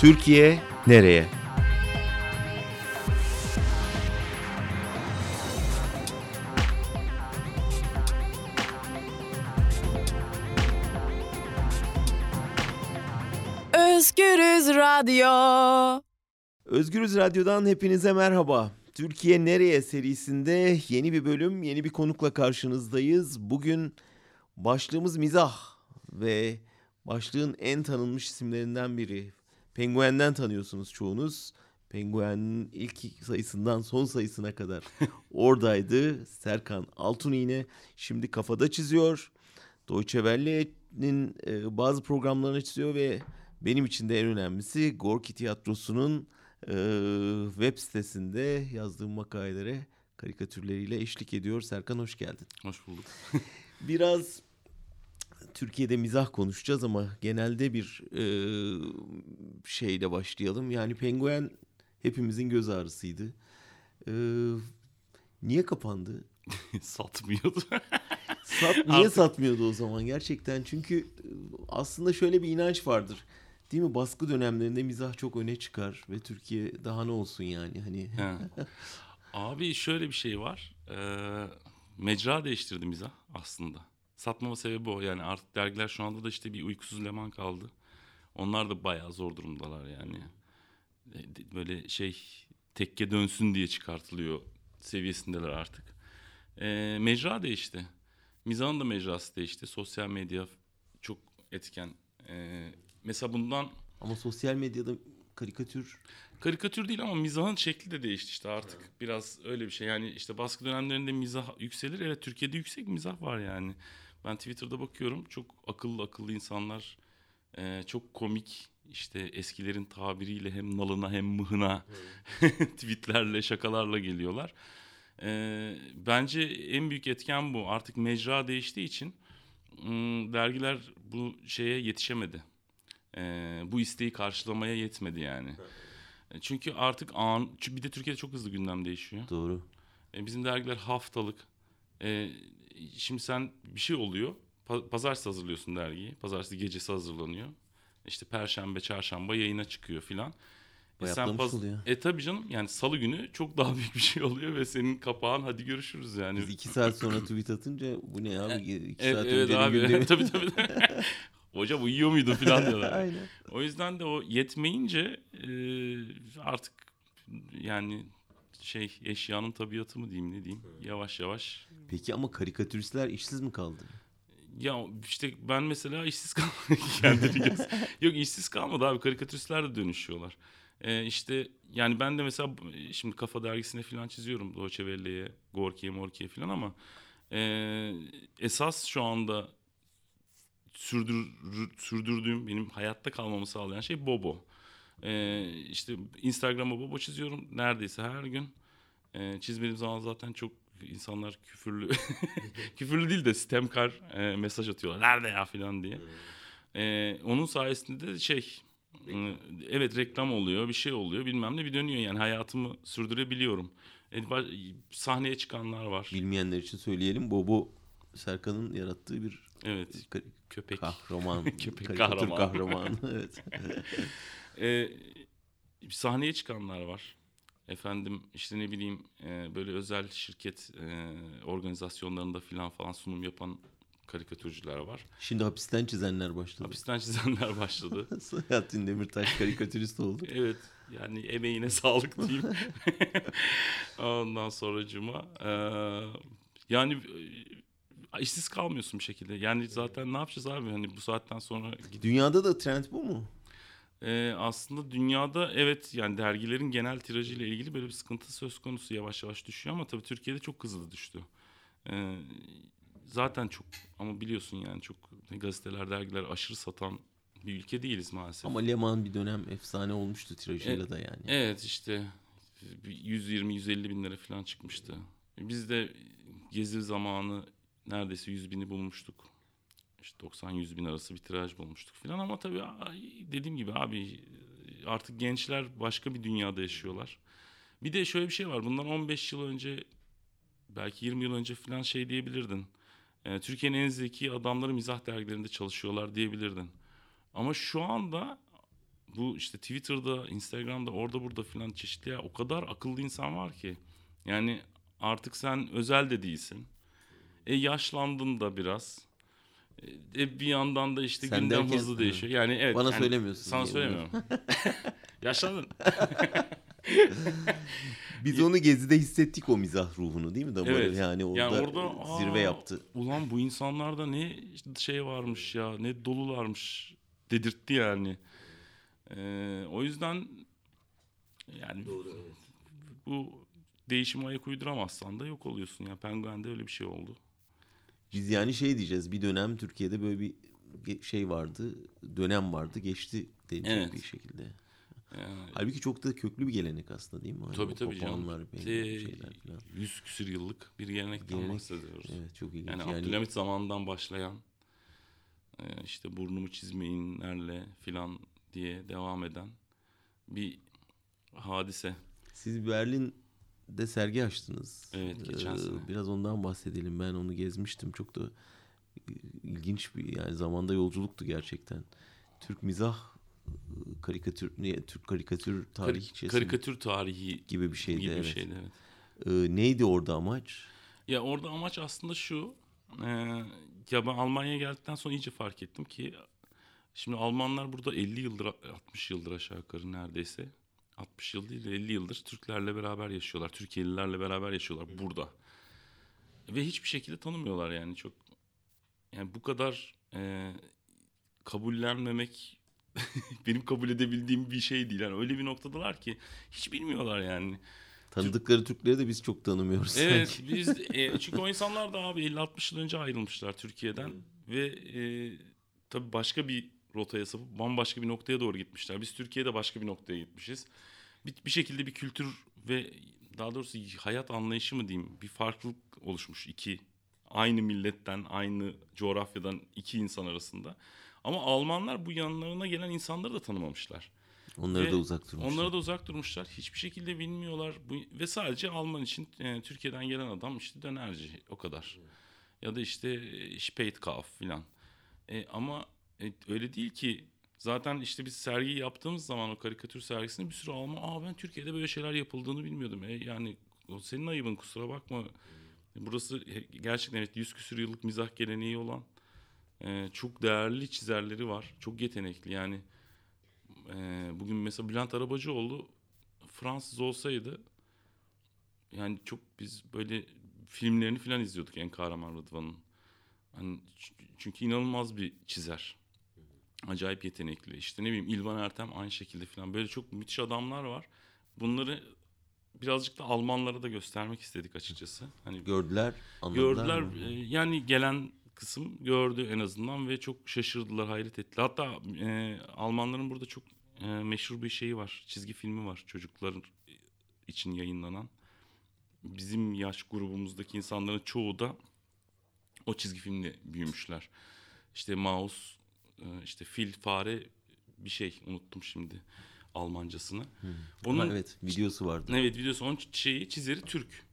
Türkiye nereye? Özgürüz Radyo. Özgürüz Radyo'dan hepinize merhaba. Türkiye Nereye serisinde yeni bir bölüm, yeni bir konukla karşınızdayız. Bugün başlığımız mizah ve başlığın en tanınmış isimlerinden biri. Penguen'den tanıyorsunuz çoğunuz. Penguen'in ilk sayısından son sayısına kadar oradaydı. Serkan Altun yine şimdi kafada çiziyor. Deutsche Welle'nin e, bazı programlarını çiziyor ve benim için de en önemlisi Gorki Tiyatrosu'nun e, web sitesinde yazdığım makalelere karikatürleriyle eşlik ediyor. Serkan hoş geldin. Hoş bulduk. Biraz Türkiye'de mizah konuşacağız ama genelde bir e, şeyle başlayalım. Yani Penguen hepimizin göz ağrısıydı. E, niye kapandı? Satmıyordu. Sat, niye Artık- satmıyordu o zaman gerçekten? Çünkü e, aslında şöyle bir inanç vardır. Değil mi? Baskı dönemlerinde mizah çok öne çıkar ve Türkiye daha ne olsun yani hani. He. Abi şöyle bir şey var. Ee, mecra değiştirdi mizah aslında. Satmama sebebi o. Yani artık dergiler şu anda da işte bir uykusuz leman kaldı. Onlar da bayağı zor durumdalar yani. E, Böyle şey tekke dönsün diye çıkartılıyor seviyesindeler artık. Ee, mecra değişti. Mizahın da mecrası değişti. Sosyal medya çok etken. Ee, mesela bundan Ama sosyal medyada karikatür Karikatür değil ama mizahın şekli de değişti işte artık. Biraz öyle bir şey. Yani işte baskı dönemlerinde mizah yükselir. Evet Türkiye'de yüksek mizah var yani. Ben Twitter'da bakıyorum. Çok akıllı akıllı insanlar. e, çok komik işte eskilerin tabiriyle hem nalına hem mıhına tweetlerle şakalarla geliyorlar. E, bence en büyük etken bu. Artık mecra değiştiği için hmm, dergiler bu şeye yetişemedi. E, bu isteği karşılamaya yetmedi yani. E, Çünkü artık an, bir de Türkiye'de çok hızlı gündem değişiyor. doğru. E, bizim dergiler haftalık. E, şimdi sen bir şey oluyor. Pa- Pazartesi hazırlıyorsun dergiyi. Pazartesi gecesi hazırlanıyor. İşte perşembe, çarşamba yayına çıkıyor filan. E, Bayatlamış oluyor. E tabii canım yani salı günü çok daha büyük bir şey oluyor ve senin kapağın hadi görüşürüz yani. Biz iki saat sonra tweet atınca bu ne abi iki Evet, saat evet öncenin abi gündemi. tabii tabii. Hocam uyuyor muydu filan diyorlar. Aynen. O yüzden de o yetmeyince e, artık yani şey eşyanın tabiatı mı diyeyim ne diyeyim yavaş yavaş. Peki ama karikatüristler işsiz mi kaldı? Ya işte ben mesela işsiz kalmadım kendini göz. Yok işsiz kalmadı abi karikatüristler de dönüşüyorlar. E, işte yani ben de mesela şimdi Kafa Dergisi'ne falan çiziyorum Deutsche Welle'ye, Gorki'ye, Morki'ye falan ama e, esas şu anda sürdür, sürdürdüğüm benim hayatta kalmamı sağlayan şey Bobo. Ee, işte Instagram'a Bobo çiziyorum neredeyse her gün. Ee, çizmediğim zaman zaten çok insanlar küfürlü küfürlü değil de sistemkar e, mesaj atıyorlar. Nerede ya falan diye. Ee, onun sayesinde de şey e, evet reklam oluyor bir şey oluyor bilmem ne bir dönüyor yani hayatımı sürdürebiliyorum. E, sahneye çıkanlar var. Bilmeyenler için söyleyelim. Bobo Serkan'ın yarattığı bir Evet köpek. kahraman. Köpek kahraman. kahramanı. evet. Ee, sahneye çıkanlar var. Efendim işte ne bileyim e, böyle özel şirket e, organizasyonlarında filan falan sunum yapan karikatürcüler var. Şimdi hapisten çizenler başladı. Hapisten çizenler başladı. Selahattin Demirtaş karikatürist oldu. evet yani emeğine sağlık diyeyim. Ondan sonracıma e, yani e, işsiz kalmıyorsun bir şekilde. Yani zaten ne yapacağız abi hani bu saatten sonra Dünyada da trend bu mu? Ee, aslında dünyada evet yani dergilerin genel tirajıyla ilgili böyle bir sıkıntı söz konusu yavaş yavaş düşüyor ama tabii Türkiye'de çok hızlı düştü. Ee, zaten çok ama biliyorsun yani çok gazeteler dergiler aşırı satan bir ülke değiliz maalesef. Ama Leman bir dönem efsane olmuştu tirajıyla da yani. Evet işte bir 120-150 bin lira falan çıkmıştı. Biz de gezi zamanı neredeyse 100 bini bulmuştuk. İşte 90-100 bin arası bir tiraj bulmuştuk falan ama tabii dediğim gibi abi artık gençler başka bir dünyada yaşıyorlar. Bir de şöyle bir şey var. Bundan 15 yıl önce belki 20 yıl önce falan şey diyebilirdin. Ee, Türkiye'nin en zeki adamları mizah dergilerinde çalışıyorlar diyebilirdin. Ama şu anda bu işte Twitter'da, Instagram'da, orada burada filan çeşitli ya o kadar akıllı insan var ki. Yani artık sen özel de değilsin. E yaşlandın da biraz. E bir yandan da işte Sen gündem derken- hızlı değişiyor. Yani evet. Bana yani söylemiyorsun Sana söylemiyorum. Yaşlandın. Biz onu Gezi'de hissettik o mizah ruhunu değil mi? Damarı? Evet. Yani orada, Yani orada, zirve aa, yaptı. Ulan bu insanlarda ne şey varmış ya, ne dolularmış dedirtti yani. Ee, o yüzden yani bu değişime ayak uyduramazsan da yok oluyorsun ya. Penguen'de öyle bir şey oldu. Yani şey diyeceğiz bir dönem Türkiye'de böyle bir şey vardı dönem vardı geçti denecek Evet. bir şekilde. Yani, Halbuki çok da köklü bir gelenek aslında değil mi? Hani tabii tabii canım. şeyler falan. küsür yıllık bir gelenekten Gelenek, bahsediyoruz. Evet çok ilginç. Yani, Yani, Abdülhamit zamanından başlayan e, işte burnumu çizmeyinlerle filan diye devam eden bir hadise. siz Berlin'de sergi açtınız. Evet, geçen Ee, sene. Biraz ondan bahsedelim. Ben onu gezmiştim. Çok da ilginç bir yani zamanda yolculuktu gerçekten. Türk mizah karikatür ne Türk karikatür Kari- tarihçesi karikatür tarihi gibi bir şeydi. gibi bir evet. şeydi evet. Ee, neydi orada amaç? Ya orada amaç aslında şu. e, ya ben Almanya'ya geldikten sonra iyice fark ettim ki şimdi Almanlar burada 50 yıldır 60 yıldır aşağı yukarı neredeyse 60 yıl değil de 50 yıldır Türklerle beraber yaşıyorlar. Türkiye'lilerle beraber yaşıyorlar burada. Ve hiçbir şekilde tanımıyorlar yani çok. Yani bu kadar e, kabullenmemek benim kabul edebildiğim bir şey değil. Yani öyle bir noktadalar ki hiç bilmiyorlar yani. Tanıdıkları Türkleri de biz çok tanımıyoruz Evet sanki. biz e, çünkü o insanlar da abi 50-60 yıl önce ayrılmışlar Türkiye'den ve e, tabii başka bir rotaya sapıp bambaşka bir noktaya doğru gitmişler. Biz Türkiye'de başka bir noktaya gitmişiz. Bir, bir şekilde bir kültür ve daha doğrusu hayat anlayışı mı diyeyim bir farklılık oluşmuş iki aynı milletten aynı coğrafyadan iki insan arasında. Ama Almanlar bu yanlarına gelen insanları da tanımamışlar. Onları Ve da uzak durmuşlar. Onlara da uzak durmuşlar. Hiçbir şekilde bilmiyorlar. Bu, ve sadece Alman için e, Türkiye'den gelen adam işte dönerci o kadar. Ya da işte e, Spätkauf filan. E, ama e, öyle değil ki. Zaten işte biz sergiyi yaptığımız zaman o karikatür sergisinde bir sürü Alman aa ben Türkiye'de böyle şeyler yapıldığını bilmiyordum. E, yani o senin ayıbın kusura bakma. Burası e, gerçekten evet 100 küsür yıllık mizah geleneği olan e, çok değerli çizerleri var. Çok yetenekli yani. Ee, bugün mesela Bülent Arabacıoğlu Fransız olsaydı yani çok biz böyle filmlerini falan izliyorduk En Kahraman Rıdvan'ın. Hani çünkü inanılmaz bir çizer. Acayip yetenekli. İşte ne bileyim İlvan Ertem aynı şekilde falan. Böyle çok müthiş adamlar var. Bunları birazcık da Almanlara da göstermek istedik açıkçası. Hani Gördüler, gördüler. mı? e, Yani gelen kısım gördü en azından ve çok şaşırdılar, hayret ettiler. Hatta e, Almanların burada çok e, meşhur bir şeyi var. Çizgi filmi var çocuklar için yayınlanan. Bizim yaş grubumuzdaki insanların çoğu da o çizgi filmle büyümüşler. İşte mouse, e, işte fil, fare bir şey unuttum şimdi Almancasını. Onun Ha, evet videosu vardı. Evet videosu onun şeyi çizeri Türk.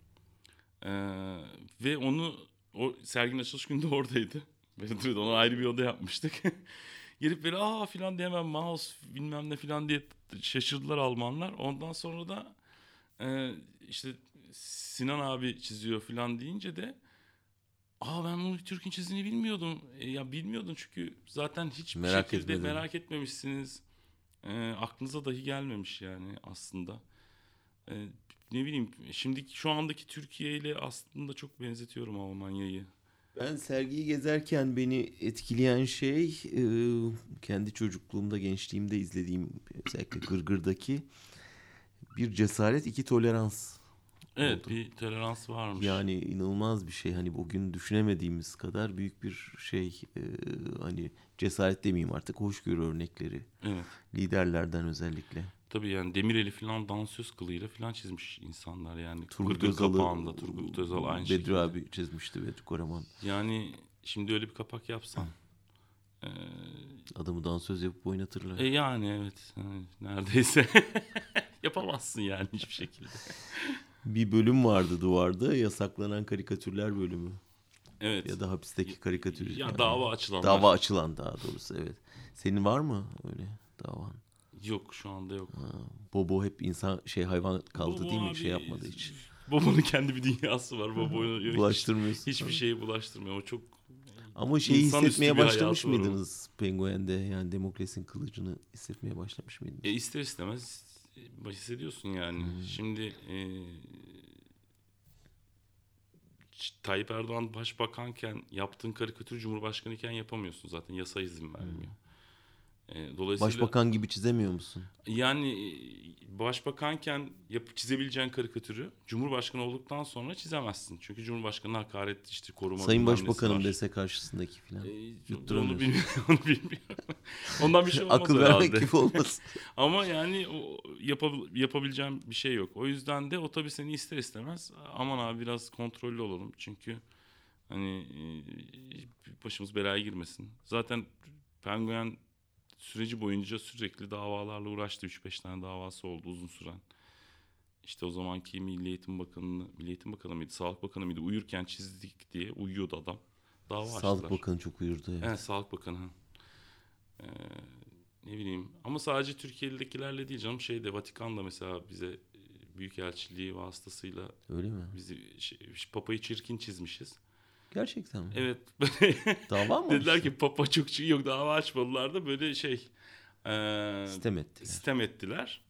Ee, ve onu o serginin açılış günde oradaydı. Böyle duruyordu. Ona ayrı bir oda yapmıştık. Gelip böyle aa filan diye hemen mouse bilmem ne filan diye şaşırdılar Almanlar. Ondan sonra da e, işte Sinan abi çiziyor filan deyince de aa ben bunu Türk'ün çizdiğini bilmiyordum. E, ya bilmiyordum çünkü zaten hiçbir Merak şekilde etmedim. merak etmemişsiniz. E, aklınıza dahi gelmemiş yani aslında. E, ne bileyim şimdi şu andaki Türkiye ile aslında çok benzetiyorum Almanya'yı. Ben sergiyi gezerken beni etkileyen şey e, kendi çocukluğumda, gençliğimde izlediğim özellikle Gırgır'daki bir cesaret, iki tolerans. Evet Oldu. bir tolerans varmış. Yani inanılmaz bir şey. Hani bugün düşünemediğimiz kadar büyük bir şey. e, hani cesaret demeyeyim artık, hoşgörü örnekleri. Evet. Liderlerden özellikle. Tabii yani Demirel'i falan dansöz kılıyla falan çizmiş insanlar yani. Turgut Özal'ı, kapağında Turgut Özal aynı Bedri şekilde. abi çizmişti Bedri Koraman. Yani şimdi öyle bir kapak yapsan. e, Adamı dansöz yapıp oynatırlar. e yani evet yani neredeyse yapamazsın yani hiçbir şekilde. Bir bölüm vardı duvarda yasaklanan karikatürler bölümü. Evet. Ya da hapisteki karikatür. Ya yani. dava açılanlar. Dava açılan daha doğrusu evet. Senin var mı öyle davan? Yok şu anda yok. Ha, Bobo hep insan şey hayvan kaldı Bobo değil mi? abi, şey yapmadı hiç. Bobo'nun kendi bir dünyası var. Bobo'yu Bulaştırmıyorsun. hiçbir şeyi bulaştırmıyor. O çok Ama şeyi İnsanüstü hissetmeye başlamış mıydınız Penguen'de? Yani demokrasinin kılıcını hissetmeye başlamış mıydınız? E ister istemez hissediyorsun yani. Şimdi e, Tayyip Erdoğan başbakanken yaptığın karikatürü cumhurbaşkanı iken yapamıyorsun zaten. Yasa izin vermiyor. E, dolayısıyla Başbakan gibi çizemiyor musun? yani e, başbakanken yap, çizebileceğin karikatürü cumhurbaşkanı olduktan sonra çizemezsin. Çünkü cumhurbaşkanı hakaret işte koruma Sayın Başbakanım dese karşısındaki falan. E, Yutturamıyorsun. onu bilmiyorum. Onu bilmiyorum. Ondan bir şey olmaz Akıl vermek gibi olmasın. Ama yani o yapabil- yapabileceğim bir şey yok. O yüzden de o tabii seni ister istemez aman abi biraz kontrollü olalım. Çünkü hani e, başımız belaya girmesin. Zaten Penguen süreci boyunca sürekli davalarla uğraştı. 3-5 tane davası oldu uzun süren. İşte o zamanki Milli Eğitim Bakanı'nı, Milli Eğitim Bakanı mıydı, Sağlık Bakanı mıydı? Uyurken çizdik diye uyuyordu adam. Dava Sağlık açtılar. Bakanı çok uyurdu. Evet. Evet Sağlık Bakanı. Ee, ne bileyim ama sadece Türkiye'dekilerle değil canım şeyde Vatikan'da mesela bize e, Büyükelçiliği vasıtasıyla Öyle mi? bizi şey, Papa'yı çirkin çizmişiz. Gerçekten mi? Evet Dava mı? dediler ki Papa çok çirkin yok dava açmadılar da böyle şey e, Sitem ettiler. sitem ettiler.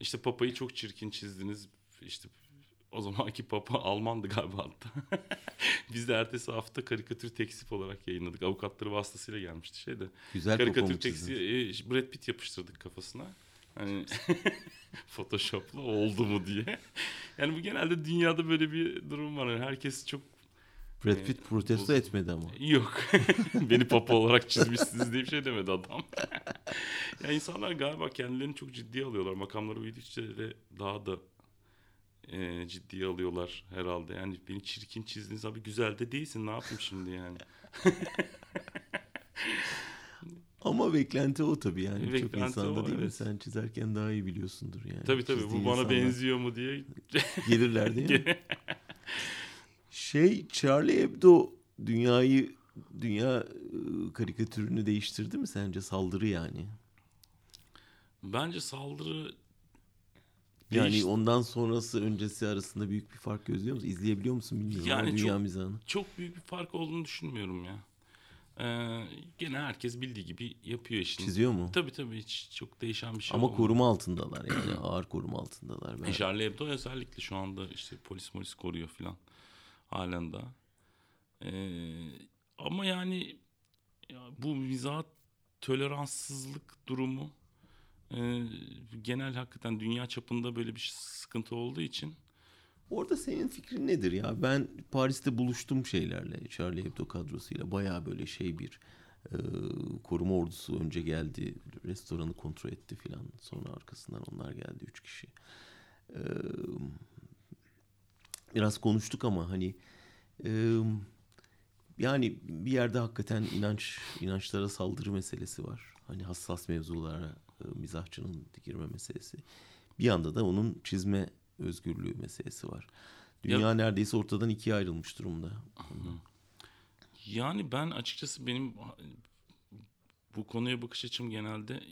İşte Papa'yı çok çirkin çizdiniz. İşte o zamanki Papa Almandı galiba hatta. Biz de ertesi hafta karikatür teksif olarak yayınladık. Avukatları vasıtasıyla gelmişti şeyde. Güzel karikatür popomuk teksi çizdin. e, Brad Pitt yapıştırdık kafasına. Hani Photoshop'la oldu mu diye. Yani bu genelde dünyada böyle bir durum var. Yani herkes çok Brad Pitt protesto bozuldu. etmedi ama. yok. Beni papa olarak çizmişsiniz diye bir şey demedi adam. ya insanlar galiba kendilerini çok ciddiye alıyorlar. Makamları büyüdükçe de daha da e, ciddiye alıyorlar herhalde. Yani beni çirkin çizdiniz abi güzel de değilsin ne yapayım şimdi yani. Ama beklenti o tabii yani. Çok Beklenti insanda o, değil mi? evet. Sen çizerken daha iyi biliyorsundur yani. Tabii tabii bu Çizdiğin bana benziyor mu diye. Gelirler değil mi? Şey Charlie Hebdo dünyayı dünya e, karikatürünü değiştirdi mi sence saldırı yani? Bence saldırı Yani Değişti. ondan sonrası öncesi arasında büyük bir fark gözlüyor musun? İzleyebiliyor musun bilmiyorum Yani ama dünya çok- mizahını. çok büyük bir fark olduğunu düşünmüyorum ya. Ee, gene herkes bildiği gibi yapıyor işini. Çiziyor mu? Tabii tabii hiç çok değişen bir şey Ama olmuyor. koruma altındalar yani ağır koruma altındalar. Ben... E, Charlie Hebdo özellikle şu anda işte polis polis koruyor filan halen daha. Ee, ama yani ya bu mizah toleranssızlık durumu e, genel hakikaten dünya çapında böyle bir sıkıntı olduğu için Orada senin fikrin nedir ya? Ben Paris'te buluştum şeylerle, Charlie Hebdo kadrosuyla. Bayağı böyle şey bir e, koruma ordusu önce geldi, restoranı kontrol etti filan. Sonra arkasından onlar geldi, üç kişi. E, biraz konuştuk ama hani e, yani bir yerde hakikaten inanç inançlara saldırı meselesi var. Hani hassas mevzulara e, mizahçının girme meselesi. Bir yanda da onun çizme özgürlüğü meselesi var. Dünya neredeyse ortadan ikiye ayrılmış durumda. Yani ben açıkçası benim bu konuya bakış açım genelde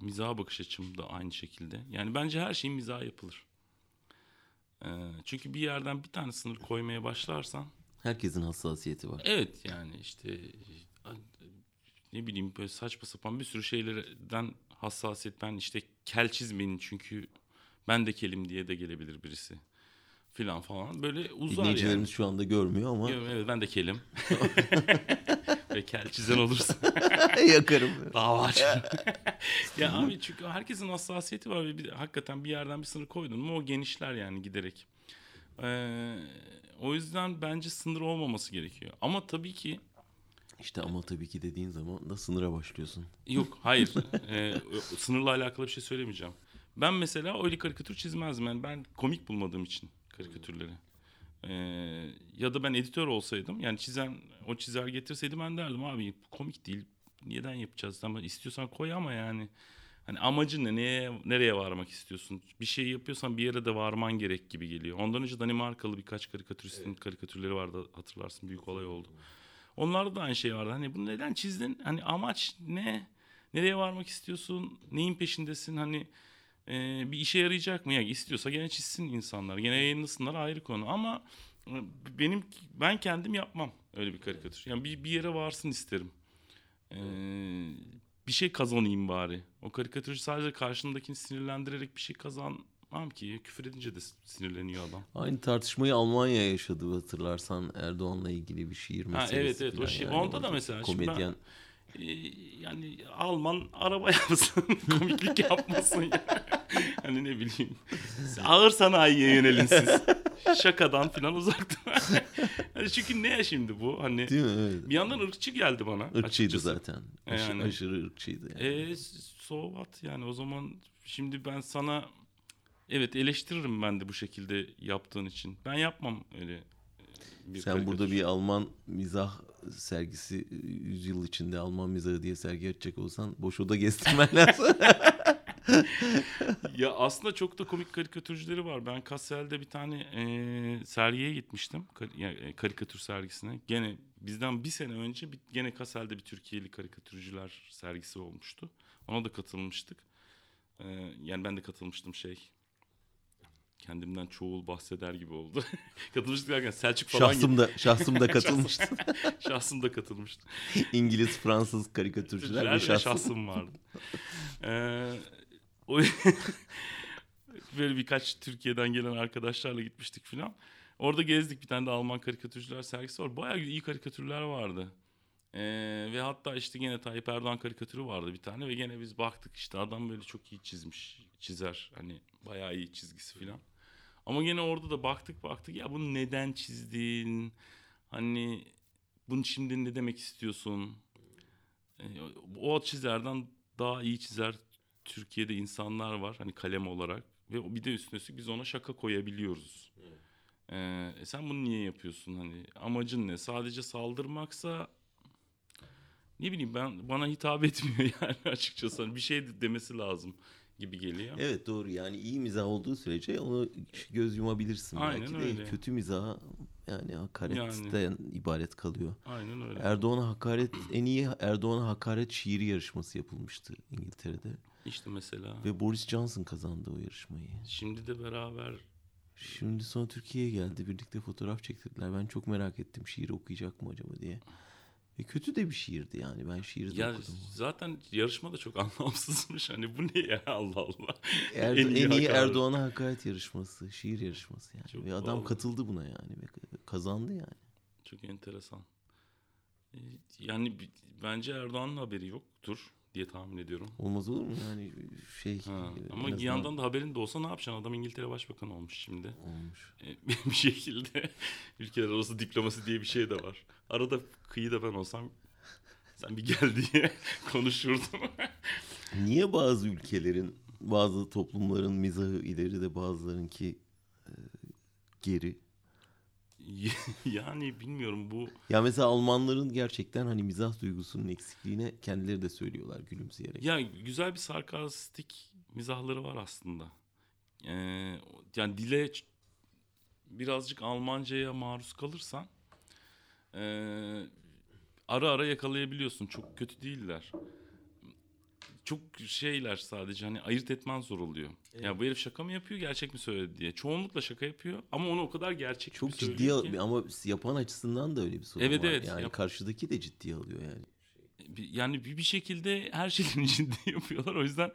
mizah bakış açım da aynı şekilde. Yani bence her şeyin mizah yapılır. Ee, çünkü bir yerden bir tane sınır koymaya başlarsan Herkesin hassasiyeti var. evet yani işte ne bileyim böyle saçma sapan bir sürü şeylerden hassasiyet ben işte kel çizmeyin çünkü ben de kelim diye de gelebilir birisi filan falan böyle uzar Dinleyicilerimiz yani. şu anda görmüyor ama Evet ben de kelim. Ve kel çizen olursa yakarım. dava açarım. ya abi çünkü herkesin hassasiyeti var ve bir, hakikaten bir yerden bir sınır koydun mu o genişler yani giderek. Ee, o yüzden bence sınır olmaması gerekiyor. Ama tabii ki İşte ama tabii ki dediğin zaman da sınıra başlıyorsun. yok hayır Ee, sınırla alakalı bir şey söylemeyeceğim. Ben mesela öyle karikatür çizmezdim. Yani ben komik bulmadığım için karikatürleri. Ee, ya da ben editör olsaydım yani çizen o çizer getirseydim ben derdim abi komik değil neden yapacağız? Ama istiyorsan koy ama yani hani amacın ne neye nereye varmak istiyorsun? Bir şey yapıyorsan bir yere de varman gerek gibi geliyor. Ondan önce Danimarkalı birkaç karikatüristin karikatürleri vardı hatırlarsın büyük olay oldu. Onlarda da aynı şey vardı. Hani bunu neden çizdin? Hani amaç ne? Nereye varmak istiyorsun? Neyin peşindesin? Hani e, bir işe yarayacak mı? Yani istiyorsa gene çizsin insanlar. Gene yayınlasınlar ayrı konu ama e, benim ben kendim yapmam öyle bir karikatür. Yani bir, bir yere varsın isterim. Ee, bir şey kazanayım bari. O karikatürcü sadece karşındakini sinirlendirerek bir şey kazanmam ki. Küfür edince de sinirleniyor adam. Aynı tartışmayı Almanya yaşadı hatırlarsan Erdoğan'la ilgili bir şiir meselesi. Ha, evet evet o şey. yani. Onda da mesela şimdi komedyen ben, yani Alman araba yapsın, komiklik yapmasın ya. hani ne bileyim. Ağır sanayiye yönelin siz. Şakadan falan uzak yani çünkü ne şimdi bu? Hani değil mi? Evet. bir yandan ırkçı geldi bana. Irkçıydı açıkçası. zaten. Yani. Aşırı ırkçıydı. Yani. E so what yani o zaman şimdi ben sana evet eleştiririm ben de bu şekilde yaptığın için. Ben yapmam öyle e, bir Sen karikatür. burada bir Alman mizah sergisi 100 yıl içinde Alman mizahı diye sergi açacak olsan boş oda gezdirmen lazım. ya aslında çok da komik karikatürcüleri var. Ben Kassel'de bir tane e, sergiye gitmiştim. Kar- ya, e, karikatür sergisine. Gene bizden bir sene önce bir, gene Kassel'de bir Türkiye'li karikatürcüler sergisi olmuştu. Ona da katılmıştık. E, yani ben de katılmıştım şey. Kendimden çoğul bahseder gibi oldu. Katılmıştık derken Selçuk falan şahsım da şahsım da katılmıştı. Şahsım da katılmıştı. İngiliz, Fransız karikatürcüler ve şahsım. şahsım vardı. Ee, o böyle birkaç Türkiye'den gelen arkadaşlarla gitmiştik filan. Orada gezdik bir tane de Alman karikatürcüler sergisi var. Bayağı iyi karikatürler vardı. Ee, ve hatta işte gene Tayyip Erdoğan karikatürü vardı bir tane ve gene biz baktık işte adam böyle çok iyi çizmiş çizer hani bayağı iyi çizgisi filan. Ama gene orada da baktık baktık ya bunu neden çizdin? Hani bunu şimdi ne demek istiyorsun? E, o çizerden daha iyi çizer Türkiye'de insanlar var hani kalem olarak ve bir de üstüne üstlük biz ona şaka koyabiliyoruz. E, e sen bunu niye yapıyorsun hani amacın ne? Sadece saldırmaksa ne bileyim ben bana hitap etmiyor yani açıkçası Hani bir şey de demesi lazım gibi geliyor. Evet doğru yani iyi mizah olduğu sürece onu göz yumabilirsin. Aynen Belki de öyle. kötü mizah yani hakaretten ibaret kalıyor. Aynen öyle. Erdoğan'a hakaret en iyi Erdoğan'a hakaret şiiri yarışması yapılmıştı İngiltere'de İşte mesela. ve Boris Johnson kazandı o yarışmayı. Şimdi de beraber Şimdi sonra Türkiye'ye geldi birlikte fotoğraf çektirdiler. Ben çok merak ettim şiiri okuyacak mı acaba diye. Ve kötü de bir şiirdi yani ben şiiri de ya okudum. zaten yarışma da çok anlamsızmış. Hani bu ne ya Allah Allah. Er- En en iyi iyi, hakaret. Erdoğan'a hakaret yarışması, şiir yarışması yani. Çok ve adam pahalı. katıldı buna yani ve kazandı yani. Çok enteresan. Ee, Yani bence Erdoğan'ın haberi yoktur diye tahmin ediyorum. Olmaz olur mu yani şey. Ha, en Ama bir yandan da haberin de olsa ne yapacaksın? Adam İngiltere Başbakanı olmuş şimdi. olmuş. Ee, bir şekilde ülkeler arası diplomasi diye bir şey de var. Arada kıyıda ben olsam sen bir gel diye konuşurdum. Niye bazı ülkelerin, bazı toplumların mizahı ileri de bazılarınki e, geri? yani bilmiyorum bu Ya mesela Almanların gerçekten hani mizah duygusunun eksikliğine kendileri de söylüyorlar gülümseyerek. Ya güzel bir sarkastik mizahları var aslında. Ee, yani dile birazcık Almanca'ya maruz kalırsan ee, ara ara yakalayabiliyorsun. Çok kötü değiller. Çok şeyler sadece hani ayırt etmen zor oluyor. Ya bu herif şaka mı yapıyor gerçek mi söyledi diye. Çoğunlukla şaka yapıyor ama onu o kadar gerçek Çok ciddi söylüyor ki. ama yapan açısından da öyle bir sorun Evet, var. evet. Yani Yap- karşıdaki de ciddiye alıyor yani. Bir- yani bir, bir şekilde her şeyin içinde yapıyorlar. O yüzden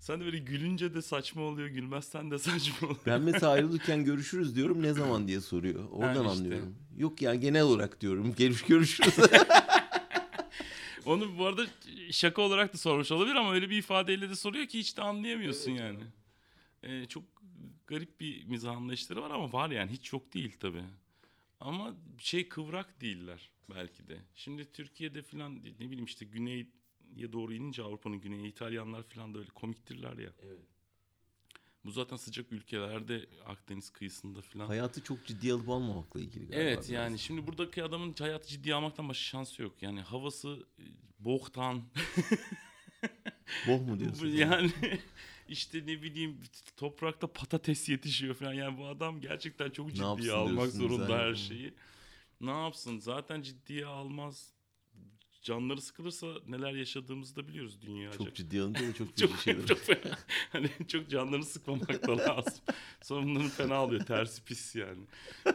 sen de böyle gülünce de saçma oluyor, gülmezsen de saçma oluyor. Ben mesela ayrılırken görüşürüz diyorum ne zaman diye soruyor. Oradan Ha, işte. anlıyorum. Yok yani genel olarak diyorum. Geliş görüşürüz. Onu bu arada şaka olarak da sormuş olabilir ama öyle bir ifadeyle de soruyor ki hiç de anlayamıyorsun yani. Ee, çok garip bir mizah anlayışları var ama var yani hiç yok değil tabii. Ama şey kıvrak değiller belki de. Şimdi Türkiye'de falan ne bileyim işte güneye doğru inince Avrupa'nın güneye İtalyanlar falan da öyle komiktirler ya. Bu zaten sıcak ülkelerde Akdeniz kıyısında falan. Hayatı çok ciddiye alıp almamakla ilgili galiba. Evet biraz. yani şimdi buradaki adamın hayatı ciddiye almaktan başka şansı yok. Yani havası e, boktan. Boh mu diyorsun? yani işte ne bileyim toprakta patates yetişiyor falan. Yani bu adam gerçekten çok ciddiye almak zorunda her şeyi. Ne yapsın? Zaten ciddiye almaz. Canları sıkılırsa neler yaşadığımızı da biliyoruz dünyaca. Çok ciddi alınca da çok çok, şeyler. çok fena. Hani çok canlarını sıkmamak da lazım. Sonra bunların fena oluyor. Tersi pis yani.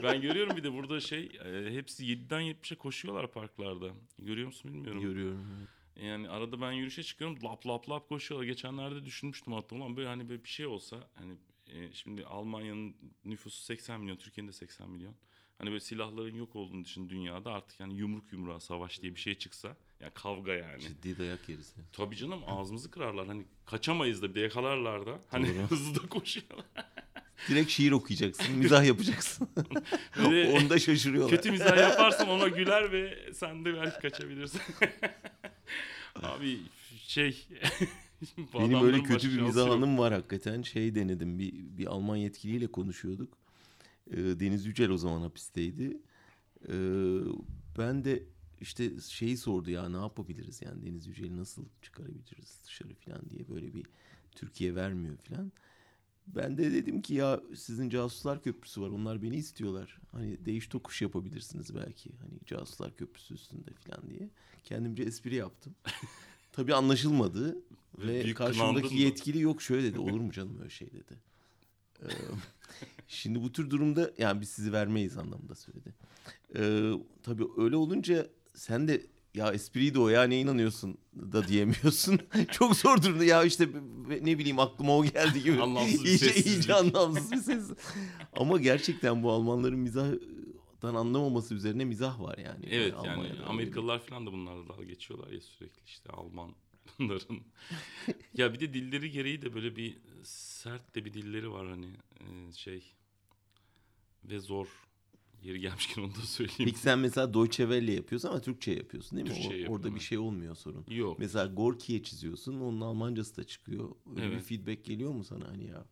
Ben görüyorum bir de burada şey e, hepsi 7'den 70'e koşuyorlar parklarda. Görüyor musun bilmiyorum. Görüyorum. Yani arada ben yürüyüşe çıkıyorum lap lap lap koşuyorlar. Geçenlerde düşünmüştüm hatta ulan böyle hani böyle bir şey olsa hani e, şimdi Almanya'nın nüfusu 80 milyon, Türkiye'nin de 80 milyon. Hani böyle silahların yok olduğunu düşün dünyada artık yani yumruk yumruğa savaş diye bir şey çıksa yani kavga yani. Ciddi dayak yeriz. yani. Tabii canım ağzımızı kırarlar. Hani kaçamayız da bir de yakalarlar da. Hani Doğru. hızlı da koşuyorlar. Direkt şiir okuyacaksın, mizah yapacaksın. Onda şaşırıyorlar. kötü mizah yaparsan ona güler ve sen de belki kaçabilirsin. Abi şey... Benim öyle kötü bir mizah anım var hakikaten. Şey denedim bir, bir Alman yetkiliyle konuşuyorduk. Ee, Deniz Yücel o zaman hapisteydi. Ee, ben de işte şeyi sordu ya ne yapabiliriz yani Deniz Yücel'i nasıl çıkarabiliriz dışarı falan diye böyle bir Türkiye vermiyor falan. Ben de dedim ki ya sizin casuslar köprüsü var onlar beni istiyorlar. Hani değiş tokuş yapabilirsiniz belki hani casuslar köprüsü üstünde falan diye. Kendimce espri yaptım. Tabii anlaşılmadı Ve ve karşımdaki yetkili yok şöyle dedi olur mu canım öyle şey dedi. Ee, şimdi bu tür durumda yani biz sizi vermeyiz anlamında söyledi. Ee, tabii öyle olunca sen de ya espriydi o ya ne inanıyorsun da diyemiyorsun. Çok zor durumda ya işte ne bileyim aklıma o geldi gibi. Anlamsız bir iyice, sessizlik. iyice anlamsız bir ses. Ama gerçekten bu Almanların mizahtan anlamaması üzerine mizah var yani. Evet yani bir- Amerikalılar falan da bunlarla dalga geçiyorlar ya sürekli işte Almanların. ya bir de dilleri gereği de böyle bir sert de bir dilleri var hani e, şey ve zor. Yeri gelmişken onu da söyleyeyim. Peki sen mesela Deutsche Welle yapıyorsun ama Türkçe yapıyorsun değil mi? Türkçe O- orada bir evet. şey olmuyor sorun. Yok. Mesela Gorki'ye çiziyorsun onun Almancası da çıkıyor. Öyle bir Evet. feedback geliyor mu sana hani ya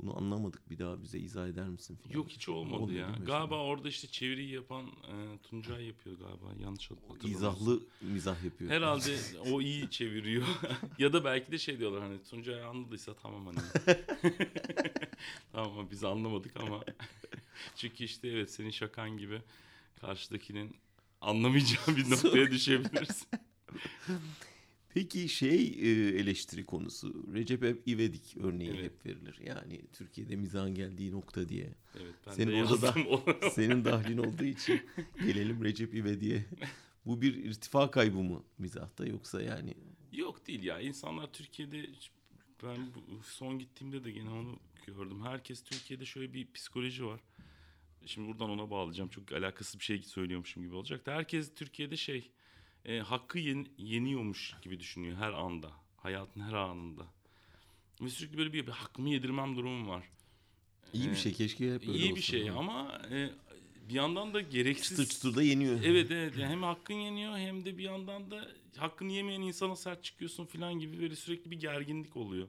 bunu anlamadık bir daha bize izah eder misin falan. Yok hiç olmadı Olmuyor ya. Galiba orada işte çeviriyi yapan e, Tuncay yapıyor galiba. Yanlış hatırlamıyorsam. İzahlı mizah yapıyor. Herhalde o iyi çeviriyor. ya da belki de şey diyorlar hani Tuncay anladıysa tamam hani. tamam biz anlamadık ama. Çünkü işte evet senin şakan gibi karşıdakinin anlamayacağı bir noktaya düşebilirsin. Peki şey e, eleştiri konusu Recep İvedik örneği Evet. hep verilir. Yani Türkiye'de mizahın geldiği nokta diye. Evet ben Senin de orada da-. Senin dahlin olduğu için gelelim Recep İvedik'e. Bu bir irtifa kaybı mı mizahta yoksa yani Yok değil ya. İnsanlar Türkiye'de ben son gittiğimde de gene onu gördüm. Herkes Türkiye'de şöyle bir psikoloji var. Şimdi buradan ona bağlayacağım. Çok alakasız bir şey söylüyormuşum gibi olacak da herkes Türkiye'de şey e, hakkı yen- yeniyormuş gibi düşünüyor her anda. Hayatın her anında. Ve sürekli böyle bir, bir hakkımı yedirmem durumum var. iyi bir Ee, şey keşke hep öyle İyi bir olsa. şey ama e, bir yandan da gereksiz... çıtır çıtır da yeniyor. Evet evet yani hem hakkın yeniyor hem de bir yandan da hakkını yemeyen insana sert çıkıyorsun falan gibi böyle sürekli bir gerginlik oluyor.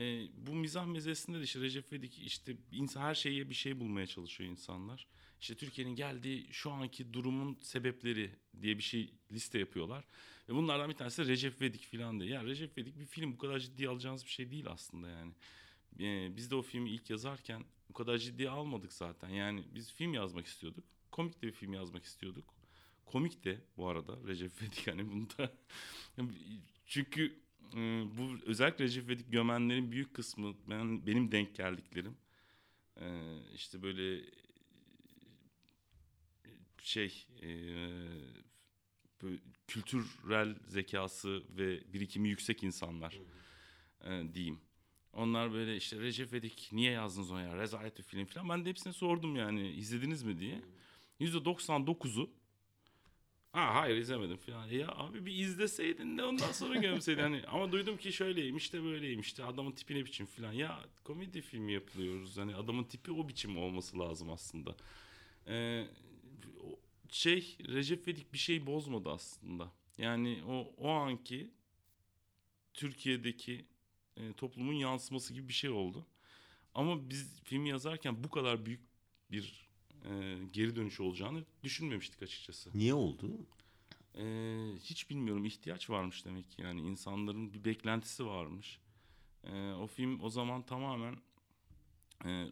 Ee, bu mizah mezesinde de işte Recep İvedik işte insan her şeye bir şey bulmaya çalışıyor insanlar. İşte Türkiye'nin geldiği şu anki durumun sebepleri diye bir şey liste yapıyorlar. Ve bunlardan bir tanesi Recep İvedik falan diye. Ya Recep İvedik bir film bu kadar ciddiye alacağınız bir şey değil aslında yani. Ee, biz de o filmi ilk yazarken bu kadar ciddiye almadık zaten. Yani biz film yazmak istiyorduk. Komik de bir film yazmak istiyorduk. Komik de bu arada Recep İvedik hani bunda. Çünkü e, bu özellikle Recep İvedik gömenlerin büyük kısmı ben benim denk geldiklerim. E, işte böyle şey e, kültürel zekası ve birikimi yüksek insanlar e, diyeyim. Onlar böyle işte Recep İvedik niye yazdınız onu ya rezalet bir film falan. Ben de hepsine sordum yani izlediniz mi diye. %99'u Ha hayır izlemedim falan. Ya abi bir izleseydin de ondan sonra gömseydin. Hani, ama duydum ki şöyleymiş de böyleymiş de adamın tipi ne biçim falan. Ya komedi filmi yapılıyoruz. Hani adamın tipi o biçim olması lazım aslında. Ee, şey Recep İvedik bir şey bozmadı aslında. Yani o o anki Türkiye'deki e, toplumun yansıması gibi bir şey oldu. Ama biz film yazarken bu kadar büyük bir e, geri dönüş olacağını düşünmemiştik açıkçası. Niye oldu? E, hiç bilmiyorum ihtiyaç varmış demek ki yani insanların bir beklentisi varmış. E, o film o zaman tamamen e,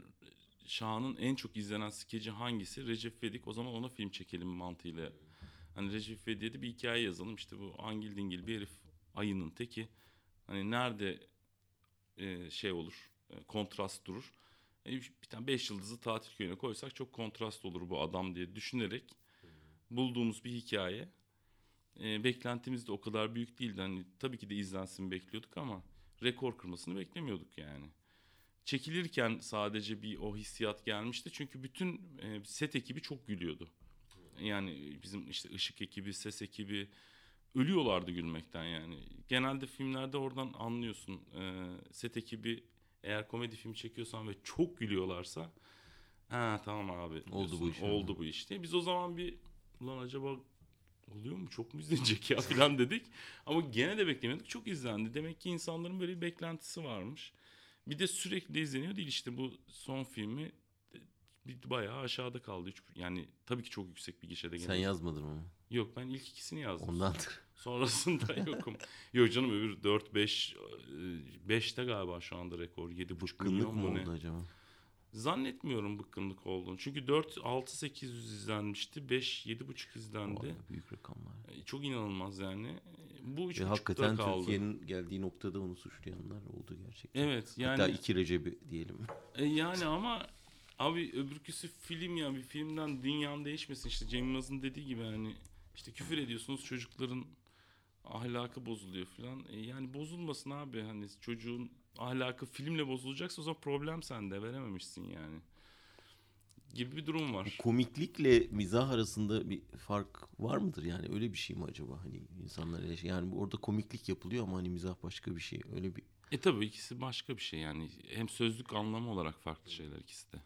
Şahan'ın en çok izlenen skeci hangisi? Recep İvedik o zaman ona film çekelim mantığıyla Hani Recep İvedik de bir hikaye yazalım. İşte bu angil dingil bir herif ayının teki. Hani nerede e, şey olur, e, kontrast durur. E, bir tane beş yıldızlı tatil köyüne koysak çok kontrast olur bu adam diye düşünerek bulduğumuz bir hikaye. E, beklentimiz de o kadar büyük değildi. Hani tabii ki de izlensin bekliyorduk ama rekor kırmasını beklemiyorduk yani. Çekilirken sadece bir o hissiyat gelmişti. Çünkü bütün e, set ekibi çok gülüyordu. Yani bizim işte ışık ekibi, ses ekibi ölüyorlardı gülmekten yani. Genelde filmlerde oradan anlıyorsun. E, set ekibi eğer komedi film çekiyorsan ve çok gülüyorlarsa ha tamam abi Oldu bu iş. Oldu bu iş diye. Biz o zaman bir ulan acaba oluyor mu çok mu izlenecek ya falan dedik. Ama gene de beklemiyorduk. Çok izlendi. Demek ki insanların böyle bir beklentisi varmış. Bir de sürekli izleniyor değil işte bu son filmi bir bayağı aşağıda kaldı. Üç, yani tabii ki çok yüksek bir gişede. Sen gene. yazmadın mı? Yok ben ilk ikisini yazdım. Ondandır. Sonrasında yokum. Yok canım öbür 4 5 5'te galiba şu anda rekor. 7,5 Bıkkınlık milyon mu ne? oldu acaba? Zannetmiyorum bıkkınlık olduğunu. Çünkü 4 6 800 izlenmişti. 5 7,5 izlendi. Vay, büyük rakamlar. E, Çok inanılmaz yani. Bu Ve 3,5'ta hakikaten kaldı. Türkiye'nin geldiği noktada onu suçlayanlar oldu gerçekten. Evet yani Hatta iki Recep'i diyelim. e, yani ama abi öbürküsü film ya bir filmden dünyanın değişmesin işte Cem Yılmaz'ın dediği gibi hani işte küfür ediyorsunuz çocukların ahlakı bozuluyor falan. E, yani bozulmasın abi hani çocuğun ahlakı filmle bozulacaksa o zaman problem sende verememişsin yani. Gibi bir durum var. Komiklikle mizah arasında bir fark var mıdır? Yani öyle bir şey mi acaba? Hani insanlar yani orada komiklik yapılıyor ama hani mizah başka bir şey. Öyle bir E tabii ikisi başka bir şey yani hem sözlük anlamı olarak farklı şeyler ikisi de.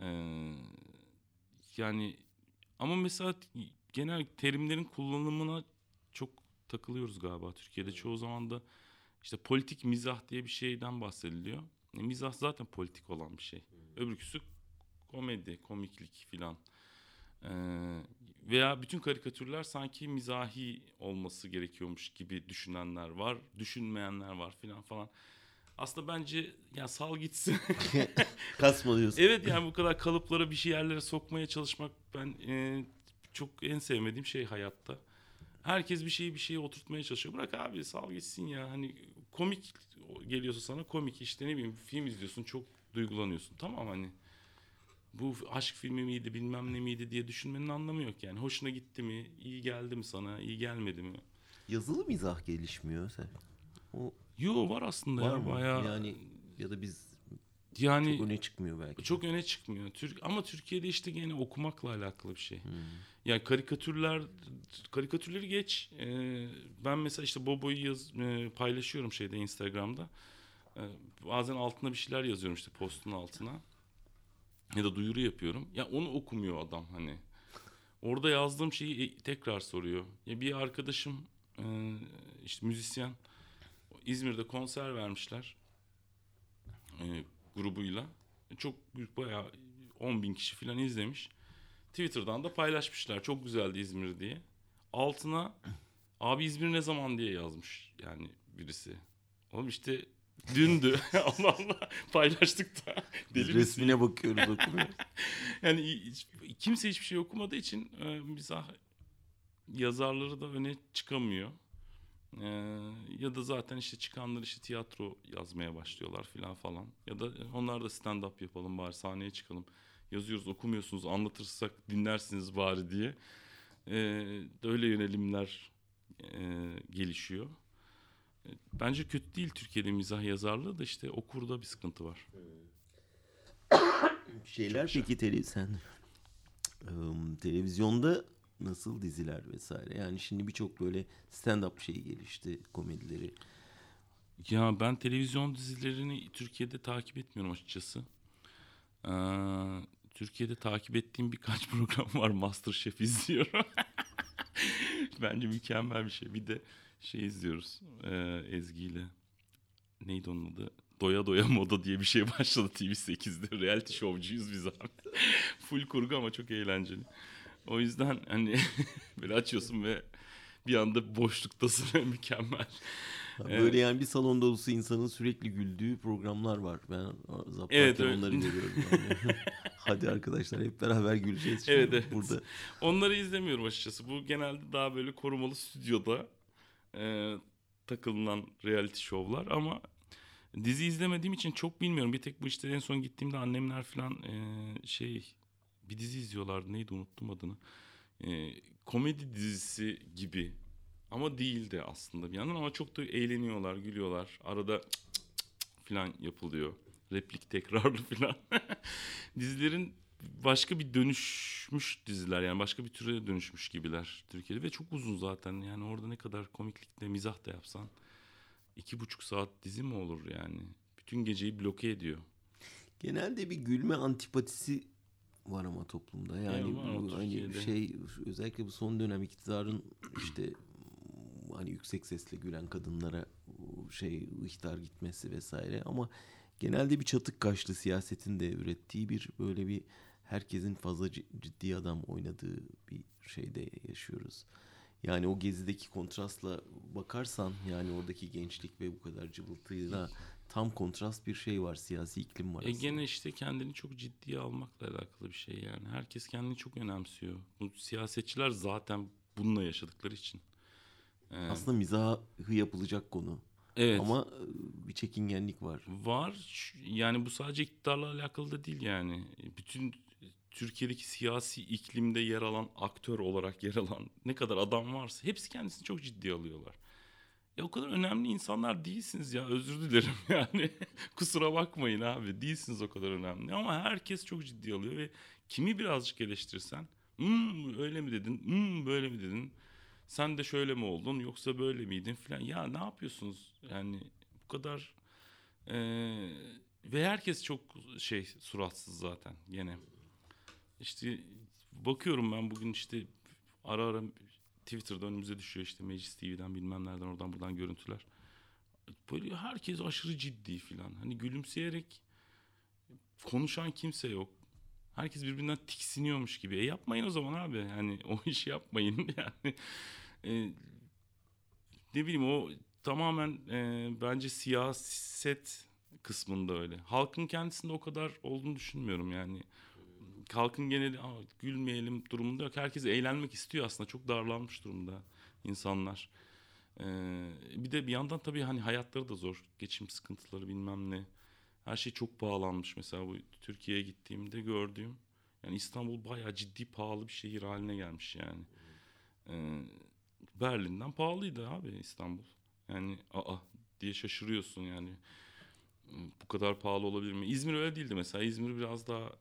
Ee, yani ama mesela genel terimlerin kullanımına çok takılıyoruz galiba Türkiye'de. Çoğu zaman da işte politik mizah diye bir şeyden bahsediliyor. E, mizah zaten politik olan bir şey. Öbürküsü komedi, komiklik filan. Ee, veya bütün karikatürler sanki mizahi olması gerekiyormuş gibi düşünenler var, düşünmeyenler var filan falan. Aslında bence ya sal gitsin. kasma diyorsun. evet yani bu kadar kalıplara bir şey yerlere sokmaya çalışmak ben e, çok en sevmediğim şey hayatta. Herkes bir şeyi bir şeye oturtmaya çalışıyor. Bırak abi sal gitsin ya. Hani komik geliyorsa sana komik işte ne bileyim film izliyorsun çok duygulanıyorsun. Tamam hani bu aşk filmi miydi bilmem ne miydi diye düşünmenin anlamı yok yani. Hoşuna gitti mi? iyi geldi mi sana? iyi gelmedi mi? Yazılı mizah gelişmiyor sen. O Yo var aslında var ya mı? bayağı. Yani ya da biz yani çok öne çıkmıyor belki. çok öne çıkmıyor. Türk ama Türkiye'de işte gene okumakla alakalı bir şey. Hmm. Yani karikatürler karikatürleri geç. Ee, ben mesela işte Bobo'yu yaz, e, paylaşıyorum şeyde Instagram'da. Ee, bazen altına bir şeyler yazıyorum işte postun altına. Ya da duyuru yapıyorum. Ya onu okumuyor adam hani. Orada yazdığım şeyi e, tekrar soruyor. Ya bir arkadaşım e, işte müzisyen İzmir'de konser vermişler e, grubuyla. Çok büyük bayağı 10 bin kişi falan izlemiş. Twitter'dan da paylaşmışlar. Çok güzeldi İzmir diye. Altına abi İzmir ne zaman diye yazmış yani birisi. Oğlum işte dündü. Allah Allah paylaştık da. Deli misin? resmine bakıyoruz okumuyoruz. Yani hiç- kimse hiçbir şey okumadığı için e, mizah yazarları da öne çıkamıyor. E, ya da zaten işte çıkanlar işte tiyatro yazmaya başlıyorlar filan falan. Ya da onlar da stand up yapalım bari sahneye çıkalım. Yazıyoruz okumuyorsunuz anlatırsak dinlersiniz bari diye. E, öyle yönelimler e, gelişiyor. E, Bence kötü değil Türkiye'de mizah yazarlığı da işte okurda bir sıkıntı var. Şeyler peki tele sen Im, televizyonda nasıl diziler vesaire. Yani şimdi birçok böyle stand-up şeyi gelişti komedileri. Ya ben televizyon dizilerini Türkiye'de takip etmiyorum açıkçası. Ee, Türkiye'de takip ettiğim birkaç program var. Masterchef izliyorum. Bence mükemmel bir şey. Bir de şey izliyoruz ee, Ezgi ile. Neydi onun adı? Doya Doya Moda diye bir şey başladı TV8'de. Reality showcuyuz biz abi. Full kurgu ama çok eğlenceli. O yüzden hani böyle açıyorsun ve bir anda boşluktasın mükemmel. Böyle yani bir salon dolusu insanın sürekli güldüğü programlar var. Ben zaten Evet, öyle. onları görüyorum. Yani. Hadi arkadaşlar hep beraber güleceğiz. Evet, şimdi evet. Burada Onları izlemiyorum açıkçası. Bu genelde daha böyle korumalı stüdyoda e, takılınan reality şovlar ama dizi izlemediğim için çok bilmiyorum. Bir tek bu işte en son gittiğimde annemler falan e, şey bir dizi izliyorlardı. Neydi unuttum adını. E, komedi dizisi gibi ama değildi aslında bir yandan ama çok da eğleniyorlar, gülüyorlar. Arada cık yapılıyor. Replik tekrarlı falan. Dizilerin başka bir dönüşmüş diziler yani başka bir türe dönüşmüş gibiler Türkiye'de ve çok uzun zaten yani orada ne kadar komiklikle mizah da yapsan iki buçuk saat dizi mi olur yani bütün geceyi bloke ediyor. genelde bir gülme antipatisi var ama toplumda. Yani Ya bu hani Türkiye'de. şey özellikle bu son dönem iktidarın işte hani yüksek sesle gülen kadınlara şey ihtar gitmesi vesaire ama genelde bir çatık kaşlı siyasetin de ürettiği bir böyle bir herkesin fazla ci- ciddi adam oynadığı bir şeyde yaşıyoruz. Yani o gezideki kontrastla bakarsan yani oradaki gençlik ve bu kadar cıvıltıyla tam kontrast bir şey var siyasi iklim var. E aslında. gene işte kendini çok ciddiye almakla alakalı bir şey yani. Herkes kendini çok önemsiyor. Bu siyasetçiler zaten bununla yaşadıkları için. Ee, Aslında mizahı yapılacak konu. evet. Ama e, bir çekingenlik var. Var. Yani bu sadece iktidarla alakalı da değil yani. Bütün Türkiye'deki siyasi iklimde yer alan aktör olarak yer alan ne kadar adam varsa hepsi kendisini çok ciddiye alıyorlar. Ya o kadar önemli insanlar değilsiniz ya özür dilerim yani. Kusura bakmayın abi değilsiniz o kadar önemli. Ama herkes çok ciddiye alıyor ve kimi birazcık eleştirsen "Hmm, öyle mi dedin? Hmm, böyle mi dedin? Sen de şöyle mi oldun? Yoksa böyle miydin? filan. Ya ne yapıyorsunuz? Yani bu kadar ee, ve herkes çok şey suratsız zaten gene. İşte bakıyorum ben bugün işte ara ara Twitter'da önümüze düşüyor işte Meclis TV'den bilmem nereden oradan buradan görüntüler. Böyle herkes aşırı ciddi filan. Hani gülümseyerek konuşan kimse yok. Herkes birbirinden tiksiniyormuş gibi. E yapmayın o zaman abi. Yani o işi yapmayın yani. E, ne bileyim o tamamen e, bence siyaset kısmında öyle. Halkın kendisinde o kadar olduğunu düşünmüyorum yani. Halkın geneli "Aa, gülmeyelim durumunda yok. Herkes eğlenmek istiyor aslında. Çok darlanmış durumda insanlar. E, bir de bir yandan tabii hani hayatları da zor. Geçim sıkıntıları bilmem ne. Her şey çok pahalanmış. Mesela bu Türkiye'ye gittiğimde gördüğüm. Yani İstanbul bayağı ciddi pahalı bir şehir haline gelmiş yani. Ee, Berlin'den pahalıydı abi İstanbul. Yani aa diye şaşırıyorsun yani. Bu kadar pahalı olabilir mi? İzmir öyle değildi mesela. İzmir biraz daha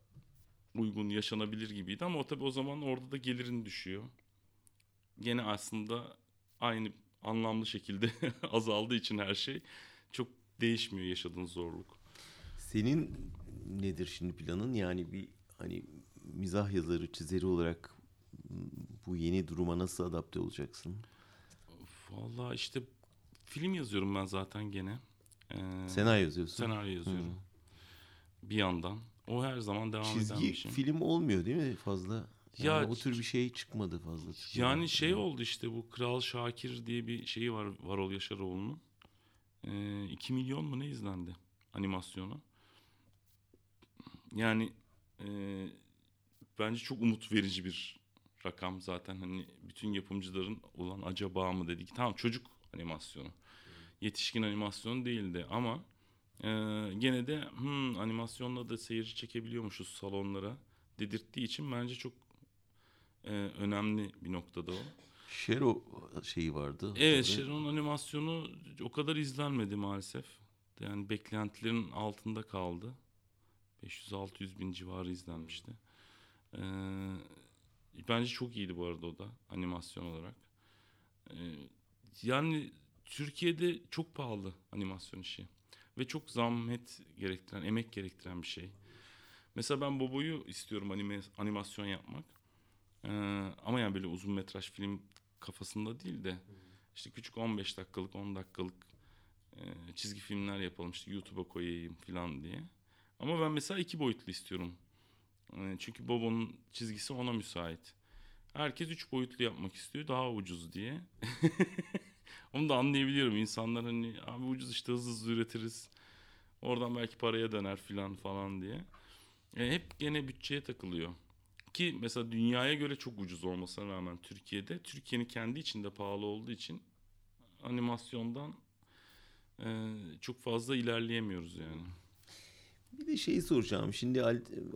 uygun, yaşanabilir gibiydi ama o tabii o zaman orada da gelirin düşüyor. Gene aslında aynı anlamlı şekilde azaldığı için her şey çok değişmiyor yaşadığın zorluk. Senin nedir şimdi planın? Yani bir hani mizah yazarı, çizeri olarak bu yeni duruma nasıl adapte olacaksın? Vallahi işte film yazıyorum ben zaten gene. Ee, Senaryo yazıyorsun. senaryo yazıyorum. Bir yandan. O her zaman devam eden bir şey. film olmuyor değil mi fazla? Yani Ya- o tür bir şey çıkmadı fazla. Türkiye'de. Yani şey oldu işte bu Kral Şakir diye bir şeyi var Varol Yaşaroğlu'nun. Ee, 2 milyon mu ne izlendi animasyonu. Yani e, bence çok umut verici bir rakam zaten hani bütün yapımcıların olan acaba mı dedik. Tamam çocuk animasyonu. Yetişkin animasyonu değildi ama e, gene de hmm, animasyonla da seyirci çekebiliyormuşuz salonlara dedirttiği için bence çok e, önemli bir noktada o. Şero şeyi vardı. Evet. Sharon animasyonu o kadar izlenmedi maalesef. Yani beklentilerin altında kaldı. 500-600 bin civarı izlenmişti. Ee, bence çok iyiydi bu arada o da animasyon olarak. Ee, yani Türkiye'de çok pahalı animasyon işi. Ve çok zahmet gerektiren, emek gerektiren bir şey. Mesela ben Bobo'yu istiyorum anime, animasyon yapmak. Ee, ama yani böyle uzun metraj film kafasında değil de işte küçük 15 dakikalık 10 dakikalık e, çizgi filmler yapalım işte YouTube'a koyayım falan diye. Ama ben mesela iki boyutlu istiyorum. E, çünkü Bobo'nun çizgisi ona müsait. Herkes üç boyutlu yapmak istiyor daha ucuz diye. Onu da anlayabiliyorum. İnsanlar hani abi ucuz işte hızlı hızlı üretiriz. Oradan belki paraya döner falan falan diye. E, hep gene bütçeye takılıyor. Ki mesela dünyaya göre çok ucuz olmasına rağmen Türkiye'de Türkiye'nin kendi içinde pahalı olduğu için animasyondan e, çok fazla ilerleyemiyoruz yani. Bir de şeyi soracağım. Şimdi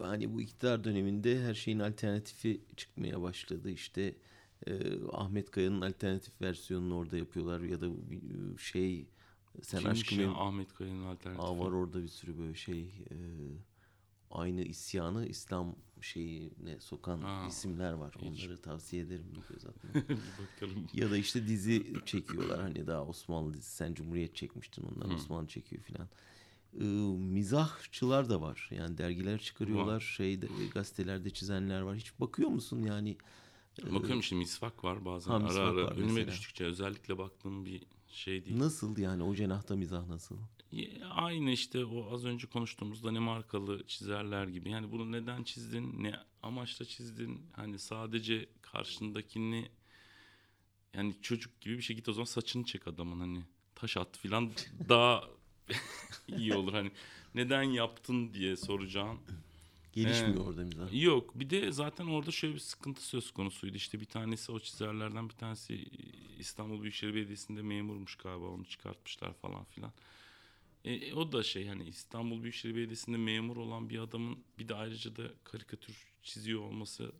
hani bu iktidar döneminde her şeyin alternatifi çıkmaya başladı. İşte e, Ahmet Kaya'nın alternatif versiyonunu orada yapıyorlar ya da şey sen Kimmiş aşkım ya Ahmet Kaya'nın alternatifi? Aa, var orada bir sürü böyle şey e, aynı isyanı İslam şeyine sokan ha, isimler var. Hiç. Onları tavsiye ederim göz Bakalım. Ya da işte dizi çekiyorlar hani daha Osmanlı dizisi. Sen Cumhuriyet çekmiştin ondan Osmanlı çekiyor filan. Ee, mizahçılar da var. Yani dergiler çıkarıyorlar. Var. Şeyde gazetelerde çizenler var. Hiç bakıyor musun yani? Bakıyorum işte misvak var bazen ha, ara ara. Önüme mesela. düştükçe özellikle baktığım bir şey değil. Nasıl yani o cenahta mizah nasıl? Aynı işte o az önce konuştuğumuz Danimarkalı çizerler gibi. Yani bunu neden çizdin, ne amaçla çizdin? Hani sadece karşındakini yani çocuk gibi bir şey git o zaman saçını çek adamın hani taş at filan daha iyi olur hani neden yaptın diye soracağım. Gelişmiyor ee, orada mizah. Yok bir de zaten orada şöyle bir sıkıntı söz konusuydu. İşte bir tanesi o çizerlerden bir tanesi İstanbul Büyükşehir Belediyesi'nde memurmuş galiba onu çıkartmışlar falan filan. E, o da şey hani İstanbul Büyükşehir Belediyesi'nde memur olan bir adamın bir de ayrıca da karikatür çiziyor olması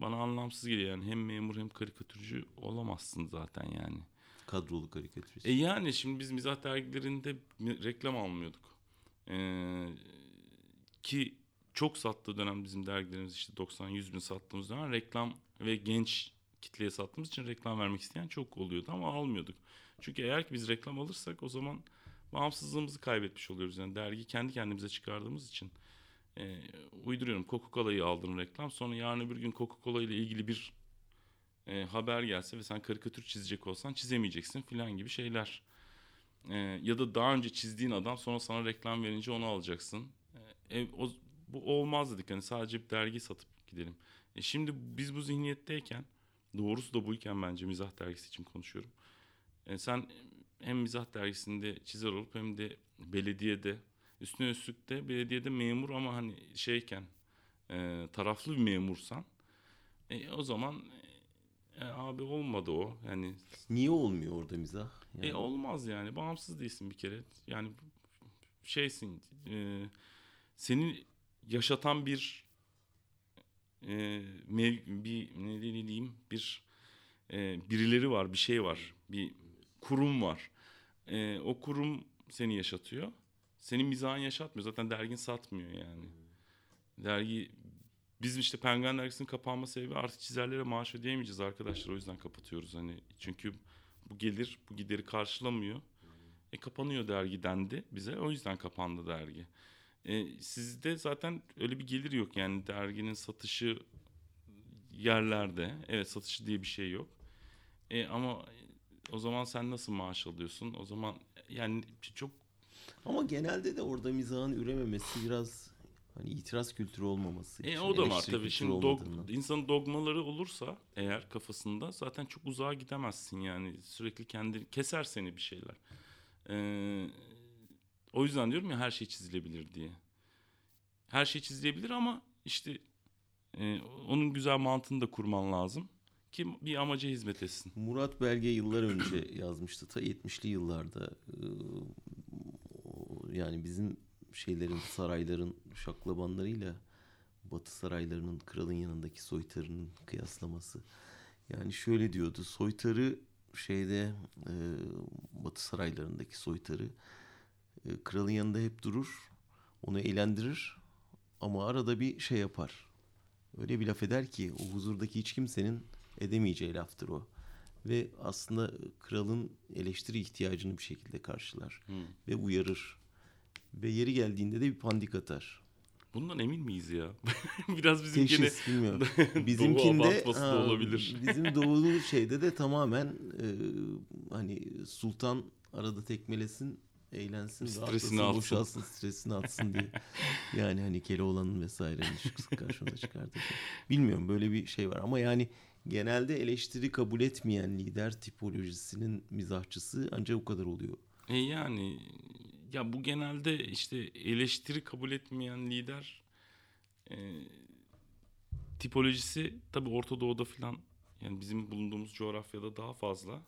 bana anlamsız geliyor. Yani hem memur hem karikatürcü olamazsın zaten yani. Kadrolu karikatürist. E yani şimdi biz mizah dergilerinde reklam almıyorduk. Ee, ki çok sattığı dönem bizim dergilerimiz işte 90-100 bin sattığımız dönem reklam ve genç kitleye sattığımız için reklam vermek isteyen çok oluyordu ama almıyorduk. Çünkü eğer ki biz reklam alırsak o zaman bağımsızlığımızı kaybetmiş oluyoruz. Yani dergi kendi kendimize çıkardığımız için e, uyduruyorum. Coca-Cola'yı aldın reklam. Sonra yarın öbür gün Coca-Cola ile ilgili bir e, haber gelse ve sen karikatür çizecek olsan çizemeyeceksin filan gibi şeyler. E, ya da daha önce çizdiğin adam sonra sana reklam verince onu alacaksın. E, o, bu olmaz dedik. Hani sadece bir dergi satıp gidelim. E, şimdi biz bu zihniyetteyken doğrusu da buyken bence mizah dergisi için konuşuyorum. E, sen hem mizah dergisinde çizer olup hem de belediyede üstüne üstlük de belediyede memur ama hani şeyken e, taraflı bir memursan e, o zaman e, abi olmadı o yani niye olmuyor orada mizah yani. e olmaz yani bağımsız değilsin bir kere yani şeysin e, seni yaşatan bir e, mev, bir ne diyeyim bir e, birileri var bir şey var bir kurum var. E, o kurum seni yaşatıyor. Senin mizahın yaşatmıyor. Zaten dergin satmıyor yani. Dergi bizim işte Penguen dergisinin kapanma sebebi artık çizerlere maaş ödeyemeyeceğiz arkadaşlar. O yüzden kapatıyoruz hani. Çünkü bu gelir bu gideri karşılamıyor. E kapanıyor dergi dendi bize. O yüzden kapandı dergi. E, sizde zaten öyle bir gelir yok yani derginin satışı yerlerde. Evet satışı diye bir şey yok. E, ama o zaman sen nasıl maaş alıyorsun? O zaman yani çok ama genelde de orada mizahın ürememesi biraz hani itiraz kültürü olmaması. E, o da var tabii. Şimdi dog, insanın dogmaları olursa eğer kafasında zaten çok uzağa gidemezsin yani. Sürekli kendi keser seni bir şeyler. Ee, o yüzden diyorum ya her şey çizilebilir diye. Her şey çizilebilir ama işte e, onun güzel mantığını da kurman lazım ki bir amaca hizmet etsin. Murat Belge yıllar önce yazmıştı. Ta 70'li yıllarda yani bizim şeylerin sarayların şaklabanlarıyla Batı saraylarının kralın yanındaki soytarının kıyaslaması. Yani şöyle diyordu. Soytarı şeyde Batı saraylarındaki soytarı kralın yanında hep durur. Onu eğlendirir ama arada bir şey yapar. Öyle bir laf eder ki o huzurdaki hiç kimsenin edemeyeceği laftır o. Ve aslında kralın eleştiri ihtiyacını bir şekilde karşılar. Hmm. Ve uyarır. Ve yeri geldiğinde de bir pandik atar. Bundan emin miyiz ya? Biraz bizim Teşhis, gene bilmiyorum. Bizimkinde doğu ha, olabilir. bizim doğulu şeyde de tamamen e, hani sultan arada tekmelesin eğlensin, stresini atsın, boşalsın, stresini atsın diye. Yani hani Keloğlan'ın vesaire karşımıza çıkardı. Bilmiyorum böyle bir şey var ama yani genelde eleştiri kabul etmeyen lider tipolojisinin mizahçısı ancak o kadar oluyor. E yani ya bu genelde işte eleştiri kabul etmeyen lider E, tipolojisi tabii Orta Doğu'da falan yani bizim bulunduğumuz coğrafyada daha fazla.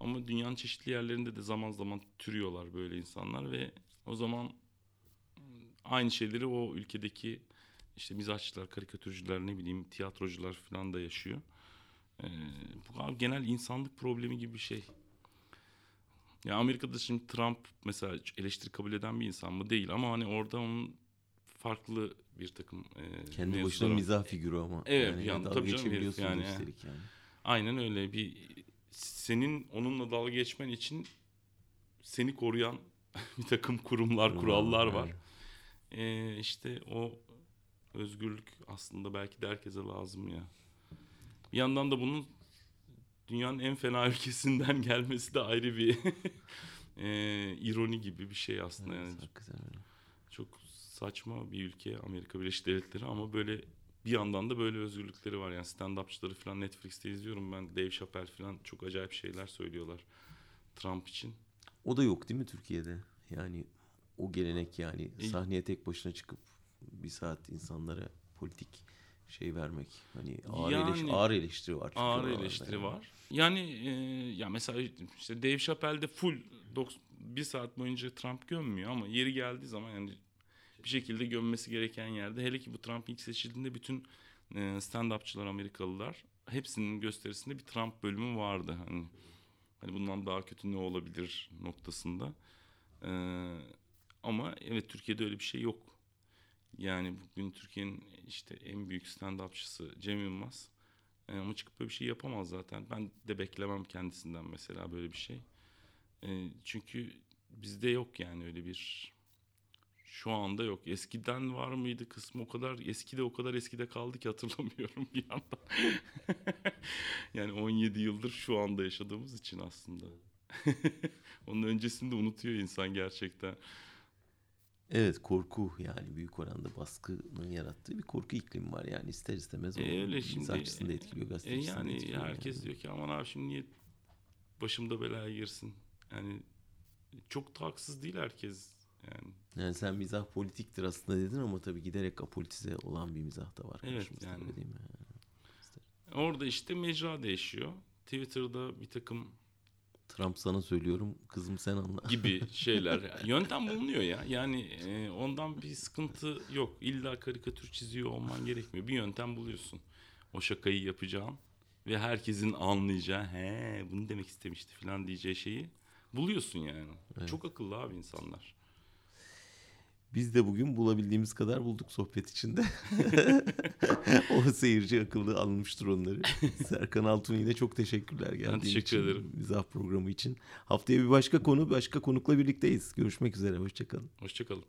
Ama dünyanın çeşitli yerlerinde de zaman zaman türüyorlar böyle insanlar ve o zaman aynı şeyleri o ülkedeki işte mizahçılar, karikatürcüler, ne bileyim tiyatrocular falan da yaşıyor. Ee, bu genel insanlık problemi gibi bir şey. Ya Amerika'da şimdi Trump mesela eleştiri kabul eden bir insan mı? Değil ama hani orada onun farklı bir takım e, kendi başına mizah figürü ama. Evet yani, yani tabii canım herif yani. yani. Aynen öyle bir senin onunla dalga geçmen için seni koruyan bir takım kurumlar, kurallar var. Ee, işte o özgürlük aslında belki de herkese lazım ya. Bir yandan da bunun dünyanın en fena ülkesinden gelmesi de ayrı bir e, ironi gibi bir şey aslında evet, yani. Çok, çok saçma bir ülke Amerika Birleşik Devletleri ama böyle bir yandan da böyle özgürlükleri var. Yani stand-upçıları falan Netflix'te izliyorum ben. Dave Chappelle falan çok acayip şeyler söylüyorlar Trump için. O da yok değil mi Türkiye'de? Yani o gelenek yani e, sahneye tek başına çıkıp bir saat insanlara politik şey vermek. Hani ağır, yani, eleştiri, ağır eleştiri var. Ağır eleştiri yani. var. Yani e, ya mesela işte Dave Chappelle'de full bir saat boyunca Trump gömmüyor ama yeri geldiği zaman yani bir şekilde gömmesi gereken yerde. Hele ki bu Trump ilk seçildiğinde bütün e, stand-upçılar Amerikalılar hepsinin gösterisinde bir Trump bölümü vardı. Hani, hani bundan daha kötü ne olabilir noktasında. Ee, ama evet Türkiye'de öyle bir şey yok. Yani bugün Türkiye'nin işte en büyük stand-upçısı Cem Yılmaz. Ee, ama çıkıp böyle bir şey yapamaz zaten. Ben de beklemem kendisinden mesela böyle bir şey. Ee, çünkü bizde yok yani öyle bir şu anda yok. Eskiden var mıydı kısmı o kadar eskide o kadar eskide kaldı ki hatırlamıyorum bir yandan. yani 17 yıldır şu anda yaşadığımız için aslında. Onun öncesinde unutuyor insan gerçekten. Evet korku yani büyük oranda baskının yarattığı bir korku iklimi var yani ister istemez e, öyle şimdi, açısında etkiliyor gazetecisin e, yani herkes yani. diyor ki aman abi şimdi niye başımda belaya girsin yani çok da haksız değil herkes yani. Yani sen mizah politiktir aslında dedin ama tabii giderek apolitize olan bir mizah da var. Evet yani. Değil mi? Orada işte mecra değişiyor. Twitter'da bir takım Trump sana söylüyorum kızım sen anla. Gibi şeyler. Yöntem bulunuyor ya. Yani e, ondan bir sıkıntı yok. İlla karikatür çiziyor olman gerekmiyor. Bir yöntem buluyorsun. O şakayı yapacağın ve herkesin anlayacağı he bunu demek istemişti falan diyeceği şeyi buluyorsun yani. Evet. Çok akıllı abi insanlar. Biz de bugün bulabildiğimiz kadar bulduk sohbet içinde. o seyirci akıllı almıştır onları. Serkan Altun yine çok teşekkürler geldiğin ben teşekkür için. ederim. Mizah programı için. Haftaya bir başka konu, başka konukla birlikteyiz. Görüşmek üzere. Hoşçakalın. Hoşçakalın.